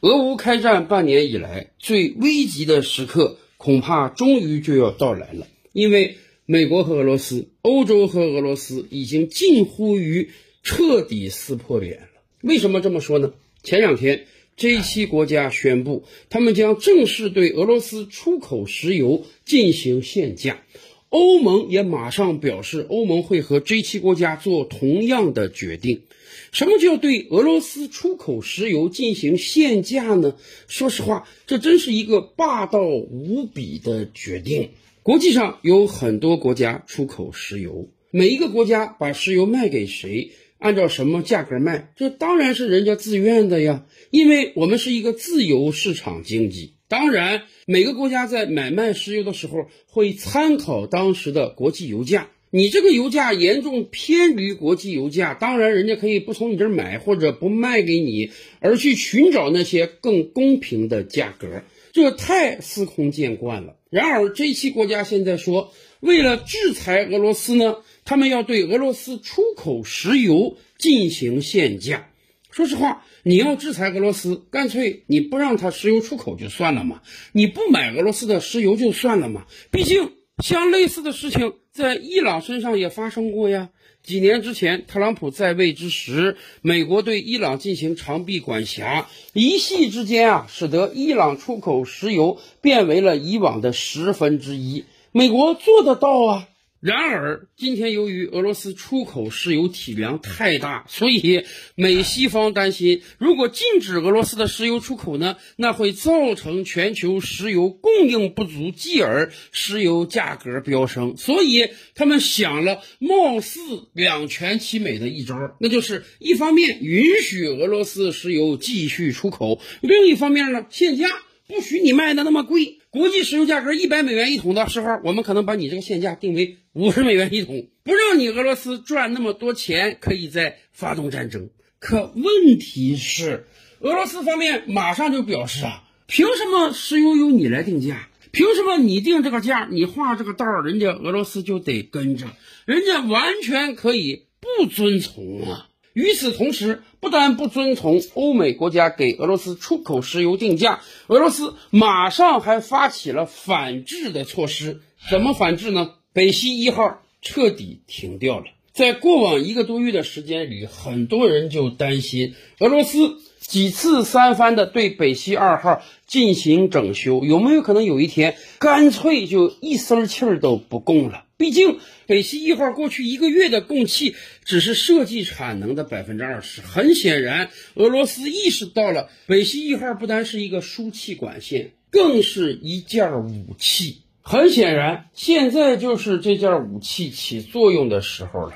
俄乌开战半年以来最危急的时刻，恐怕终于就要到来了。因为美国和俄罗斯、欧洲和俄罗斯已经近乎于彻底撕破脸了。为什么这么说呢？前两天这七国家宣布，他们将正式对俄罗斯出口石油进行限价。欧盟也马上表示，欧盟会和 G 七国家做同样的决定。什么叫对俄罗斯出口石油进行限价呢？说实话，这真是一个霸道无比的决定。国际上有很多国家出口石油，每一个国家把石油卖给谁，按照什么价格卖，这当然是人家自愿的呀。因为我们是一个自由市场经济。当然，每个国家在买卖石油的时候会参考当时的国际油价。你这个油价严重偏离国际油价，当然人家可以不从你这儿买，或者不卖给你，而去寻找那些更公平的价格。这太司空见惯了。然而，这期国家现在说，为了制裁俄罗斯呢，他们要对俄罗斯出口石油进行限价。说实话，你要制裁俄罗斯，干脆你不让他石油出口就算了嘛，你不买俄罗斯的石油就算了嘛。毕竟，像类似的事情在伊朗身上也发生过呀。几年之前，特朗普在位之时，美国对伊朗进行长臂管辖，一夕之间啊，使得伊朗出口石油变为了以往的十分之一。美国做得到啊。然而，今天由于俄罗斯出口石油体量太大，所以美西方担心，如果禁止俄罗斯的石油出口呢，那会造成全球石油供应不足，继而石油价格飙升。所以他们想了貌似两全其美的一招，那就是一方面允许俄罗斯石油继续出口，另一方面呢限价，不许你卖的那么贵。国际石油价格一百美元一桶的时候，我们可能把你这个限价定为五十美元一桶，不让你俄罗斯赚那么多钱，可以再发动战争。可问题是，俄罗斯方面马上就表示啊，凭什么石油由你来定价？凭什么你定这个价，你画这个道，人家俄罗斯就得跟着？人家完全可以不遵从啊！与此同时，不但不遵从欧美国家给俄罗斯出口石油定价，俄罗斯马上还发起了反制的措施。怎么反制呢？北溪一号彻底停掉了。在过往一个多月的时间里，很多人就担心俄罗斯几次三番的对北溪二号进行整修，有没有可能有一天干脆就一丝气儿都不供了？毕竟，北溪一号过去一个月的供气只是设计产能的百分之二十。很显然，俄罗斯意识到了北溪一号不单是一个输气管线，更是一件武器。很显然，现在就是这件武器起作用的时候了。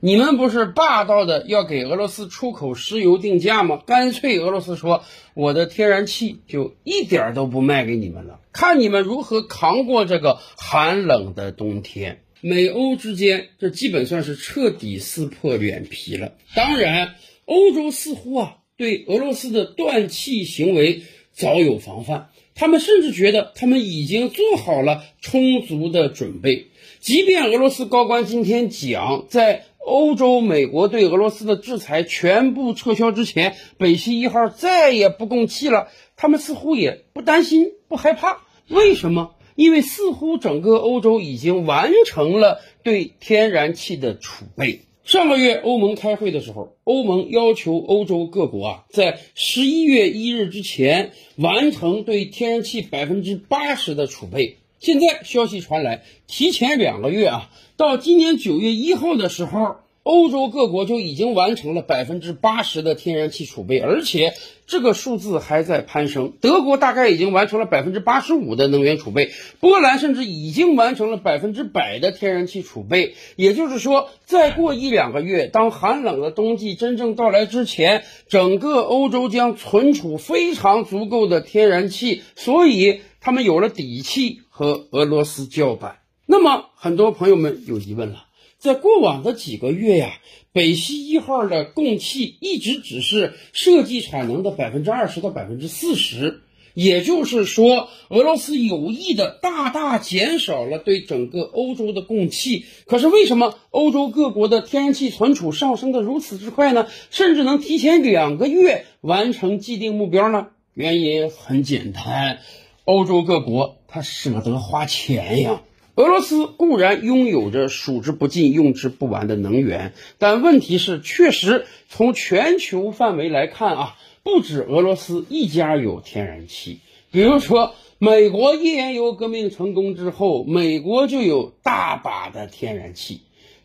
你们不是霸道的要给俄罗斯出口石油定价吗？干脆俄罗斯说，我的天然气就一点都不卖给你们了，看你们如何扛过这个寒冷的冬天。美欧之间，这基本算是彻底撕破脸皮了。当然，欧洲似乎啊对俄罗斯的断气行为早有防范，他们甚至觉得他们已经做好了充足的准备。即便俄罗斯高官今天讲，在欧洲、美国对俄罗斯的制裁全部撤销之前，北溪一号再也不供气了，他们似乎也不担心、不害怕。为什么？因为似乎整个欧洲已经完成了对天然气的储备。上个月欧盟开会的时候，欧盟要求欧洲各国啊，在十一月一日之前完成对天然气百分之八十的储备。现在消息传来，提前两个月啊，到今年九月一号的时候。欧洲各国就已经完成了百分之八十的天然气储备，而且这个数字还在攀升。德国大概已经完成了百分之八十五的能源储备，波兰甚至已经完成了百分之百的天然气储备。也就是说，再过一两个月，当寒冷的冬季真正到来之前，整个欧洲将存储非常足够的天然气，所以他们有了底气和俄罗斯叫板。那么，很多朋友们有疑问了。在过往的几个月呀，北溪一号的供气一直只是设计产能的百分之二十到百分之四十，也就是说，俄罗斯有意的大大减少了对整个欧洲的供气。可是为什么欧洲各国的天然气存储上升的如此之快呢？甚至能提前两个月完成既定目标呢？原因很简单，欧洲各国他舍得花钱呀。俄罗斯固然拥有着数之不尽、用之不完的能源，但问题是，确实从全球范围来看啊，不止俄罗斯一家有天然气。比如说，美国页岩油革命成功之后，美国就有大把的天然气。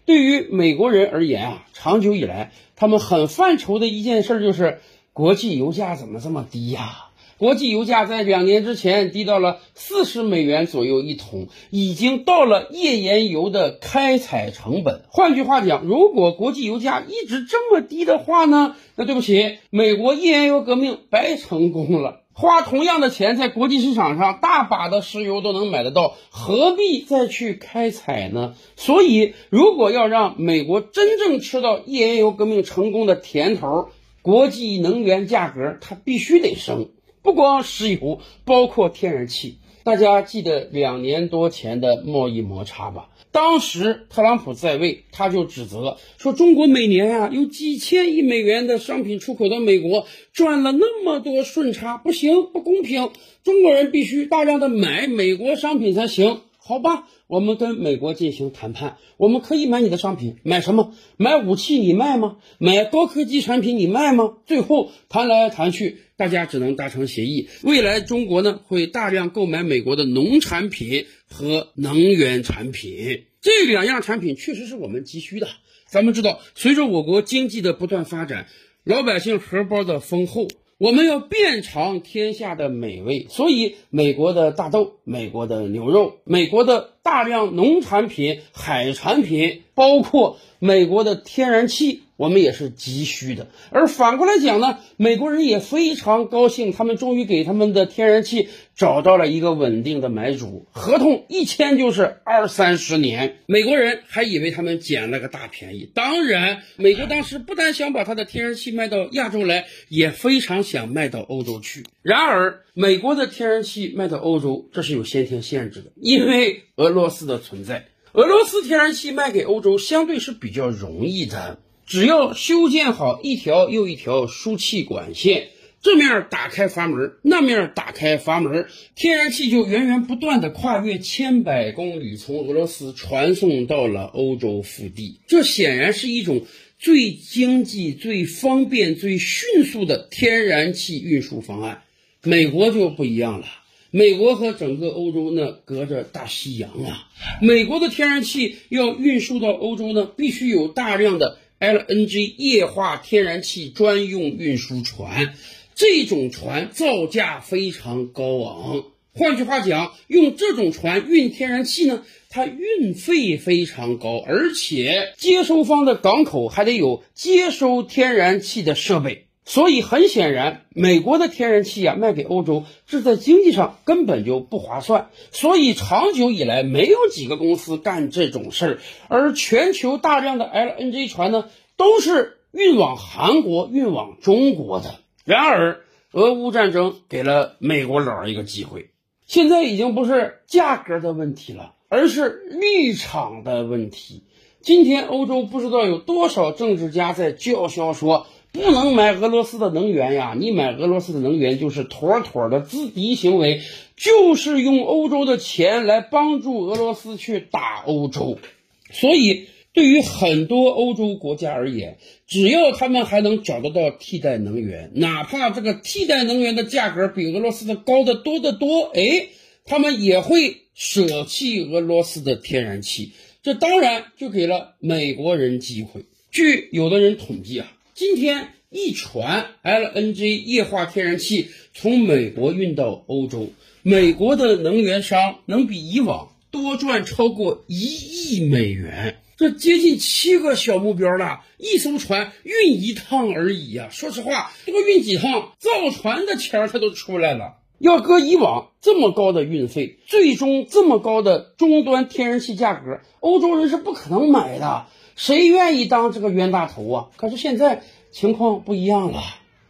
对于美国人而言啊，长久以来，他们很犯愁的一件事就是，国际油价怎么这么低呀？国际油价在两年之前低到了四十美元左右一桶，已经到了页岩油的开采成本。换句话讲，如果国际油价一直这么低的话呢？那对不起，美国页岩油革命白成功了。花同样的钱在国际市场上，大把的石油都能买得到，何必再去开采呢？所以，如果要让美国真正吃到页岩油革命成功的甜头，国际能源价格它必须得升。不光石油，包括天然气。大家记得两年多前的贸易摩擦吧？当时特朗普在位，他就指责说，中国每年啊有几千亿美元的商品出口到美国，赚了那么多顺差，不行，不公平，中国人必须大量的买美国商品才行。好吧，我们跟美国进行谈判，我们可以买你的商品，买什么？买武器你卖吗？买高科技产品你卖吗？最后谈来谈去，大家只能达成协议。未来中国呢会大量购买美国的农产品和能源产品，这两样产品确实是我们急需的。咱们知道，随着我国经济的不断发展，老百姓荷包的丰厚。我们要遍尝天下的美味，所以美国的大豆、美国的牛肉、美国的大量农产品、海产品，包括美国的天然气。我们也是急需的，而反过来讲呢，美国人也非常高兴，他们终于给他们的天然气找到了一个稳定的买主，合同一签就是二三十年。美国人还以为他们捡了个大便宜。当然，美国当时不但想把他的天然气卖到亚洲来，也非常想卖到欧洲去。然而，美国的天然气卖到欧洲，这是有先天限制的，因为俄罗斯的存在。俄罗斯天然气卖给欧洲相对是比较容易的。只要修建好一条又一条输气管线，这面打开阀门，那面打开阀门，天然气就源源不断的跨越千百公里，从俄罗斯传送到了欧洲腹地。这显然是一种最经济、最方便、最迅速的天然气运输方案。美国就不一样了，美国和整个欧洲呢隔着大西洋啊，美国的天然气要运输到欧洲呢，必须有大量的。LNG 液化天然气专用运输船，这种船造价非常高昂。换句话讲，用这种船运天然气呢，它运费非常高，而且接收方的港口还得有接收天然气的设备。所以很显然，美国的天然气啊卖给欧洲，这在经济上根本就不划算。所以长久以来，没有几个公司干这种事儿。而全球大量的 LNG 船呢，都是运往韩国、运往中国的。然而，俄乌战争给了美国佬一个机会，现在已经不是价格的问题了，而是立场的问题。今天，欧洲不知道有多少政治家在叫嚣说。不能买俄罗斯的能源呀！你买俄罗斯的能源就是妥妥的资敌行为，就是用欧洲的钱来帮助俄罗斯去打欧洲。所以，对于很多欧洲国家而言，只要他们还能找得到替代能源，哪怕这个替代能源的价格比俄罗斯的高得多得多，哎，他们也会舍弃俄罗斯的天然气。这当然就给了美国人机会。据有的人统计啊。今天一船 LNG 液化天然气从美国运到欧洲，美国的能源商能比以往多赚超过一亿美元，这接近七个小目标了。一艘船运一趟而已呀！说实话，这个运几趟造船的钱儿它都出来了。要搁以往这么高的运费，最终这么高的终端天然气价格，欧洲人是不可能买的。谁愿意当这个冤大头啊？可是现在情况不一样了，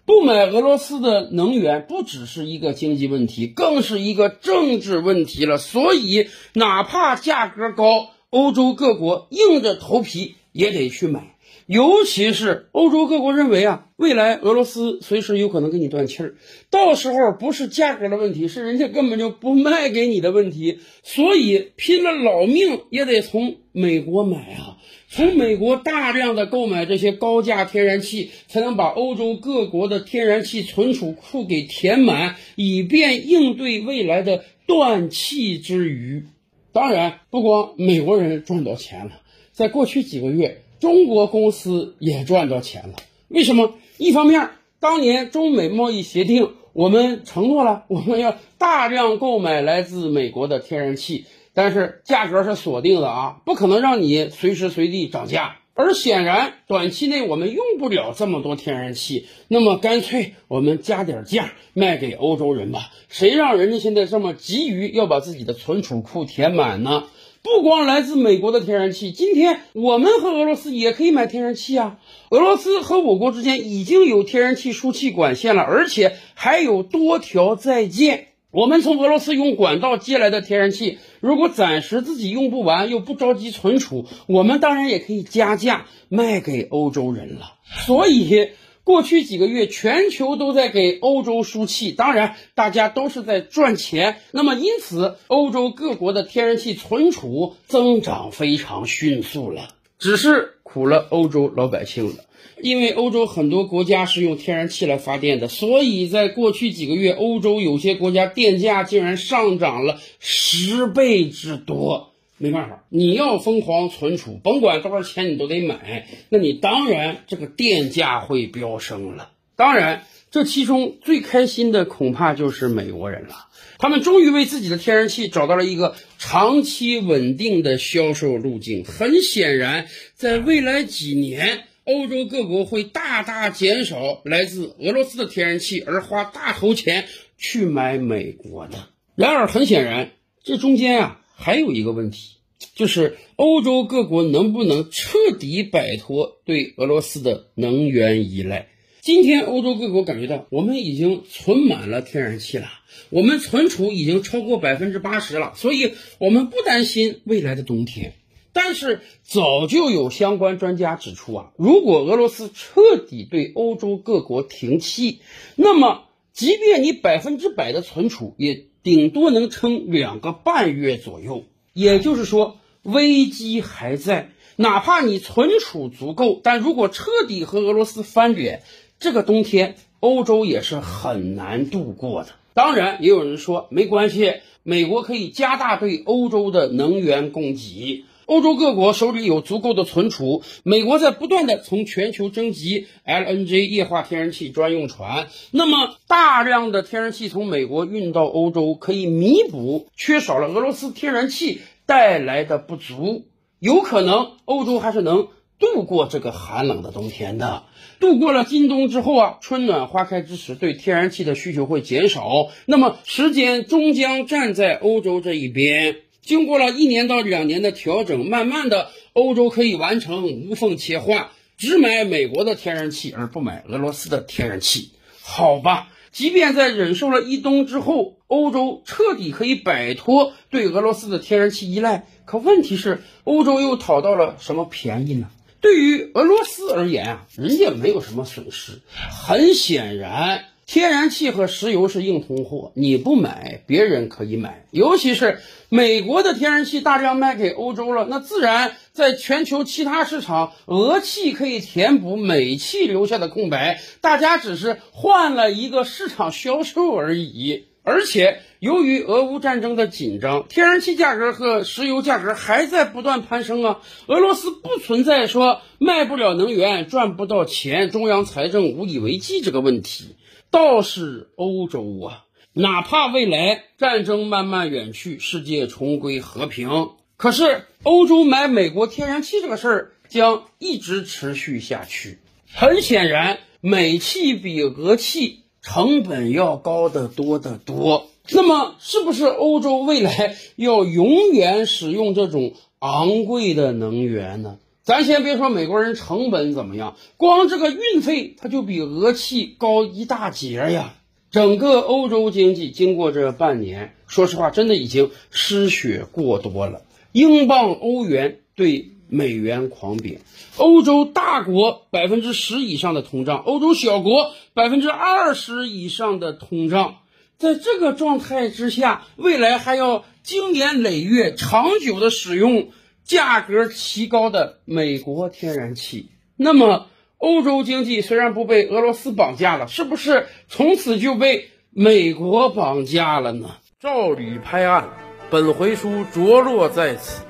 不买俄罗斯的能源不只是一个经济问题，更是一个政治问题了。所以，哪怕价格高，欧洲各国硬着头皮也得去买。尤其是欧洲各国认为啊，未来俄罗斯随时有可能给你断气儿，到时候不是价格的问题，是人家根本就不卖给你的问题，所以拼了老命也得从美国买啊，从美国大量的购买这些高价天然气，才能把欧洲各国的天然气存储库给填满，以便应对未来的断气之余。当然，不光美国人赚到钱了，在过去几个月。中国公司也赚到钱了，为什么？一方面，当年中美贸易协定，我们承诺了我们要大量购买来自美国的天然气，但是价格是锁定的啊，不可能让你随时随地涨价。而显然，短期内我们用不了这么多天然气，那么干脆我们加点价卖给欧洲人吧。谁让人家现在这么急于要把自己的存储库填满呢？不光来自美国的天然气，今天我们和俄罗斯也可以买天然气啊。俄罗斯和我国之间已经有天然气输气管线了，而且还有多条在建。我们从俄罗斯用管道接来的天然气，如果暂时自己用不完又不着急存储，我们当然也可以加价卖给欧洲人了。所以。过去几个月，全球都在给欧洲输气，当然，大家都是在赚钱。那么，因此，欧洲各国的天然气存储增长非常迅速了。只是苦了欧洲老百姓了，因为欧洲很多国家是用天然气来发电的，所以在过去几个月，欧洲有些国家电价竟然上涨了十倍之多。没办法，你要疯狂存储，甭管多少钱你都得买，那你当然这个电价会飙升了。当然，这其中最开心的恐怕就是美国人了，他们终于为自己的天然气找到了一个长期稳定的销售路径。很显然，在未来几年，欧洲各国会大大减少来自俄罗斯的天然气，而花大头钱去买美国的。然而，很显然，这中间啊。还有一个问题，就是欧洲各国能不能彻底摆脱对俄罗斯的能源依赖？今天欧洲各国感觉到，我们已经存满了天然气了，我们存储已经超过百分之八十了，所以我们不担心未来的冬天。但是早就有相关专家指出啊，如果俄罗斯彻底对欧洲各国停气，那么即便你百分之百的存储也。顶多能撑两个半月左右，也就是说危机还在。哪怕你存储足够，但如果彻底和俄罗斯翻脸，这个冬天欧洲也是很难度过的。当然，也有人说没关系，美国可以加大对欧洲的能源供给。欧洲各国手里有足够的存储，美国在不断的从全球征集 LNG 液化天然气专用船，那么大量的天然气从美国运到欧洲，可以弥补缺少了俄罗斯天然气带来的不足，有可能欧洲还是能度过这个寒冷的冬天的。度过了今冬之后啊，春暖花开之时，对天然气的需求会减少，那么时间终将站在欧洲这一边。经过了一年到两年的调整，慢慢的，欧洲可以完成无缝切换，只买美国的天然气，而不买俄罗斯的天然气。好吧，即便在忍受了一冬之后，欧洲彻底可以摆脱对俄罗斯的天然气依赖，可问题是，欧洲又讨到了什么便宜呢？对于俄罗斯而言啊，人家没有什么损失。很显然。天然气和石油是硬通货，你不买，别人可以买。尤其是美国的天然气大量卖给欧洲了，那自然在全球其他市场，俄气可以填补美气留下的空白，大家只是换了一个市场销售而已。而且，由于俄乌战争的紧张，天然气价格和石油价格还在不断攀升啊。俄罗斯不存在说卖不了能源赚不到钱，中央财政无以为继这个问题。倒是欧洲啊，哪怕未来战争慢慢远去，世界重归和平，可是欧洲买美国天然气这个事儿将一直持续下去。很显然，美气比俄气成本要高得多得多。那么，是不是欧洲未来要永远使用这种昂贵的能源呢？咱先别说美国人成本怎么样，光这个运费它就比俄气高一大截呀！整个欧洲经济经过这半年，说实话，真的已经失血过多了。英镑、欧元对美元狂贬，欧洲大国百分之十以上的通胀，欧洲小国百分之二十以上的通胀，在这个状态之下，未来还要经年累月、长久的使用价格奇高的美国天然气，那么欧洲经济虽然不被俄罗斯绑架了，是不是从此就被美国绑架了呢？照吕拍案，本回书着落在此。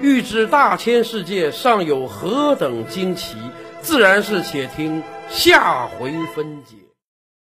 欲知大千世界尚有何等惊奇，自然是且听下回分解。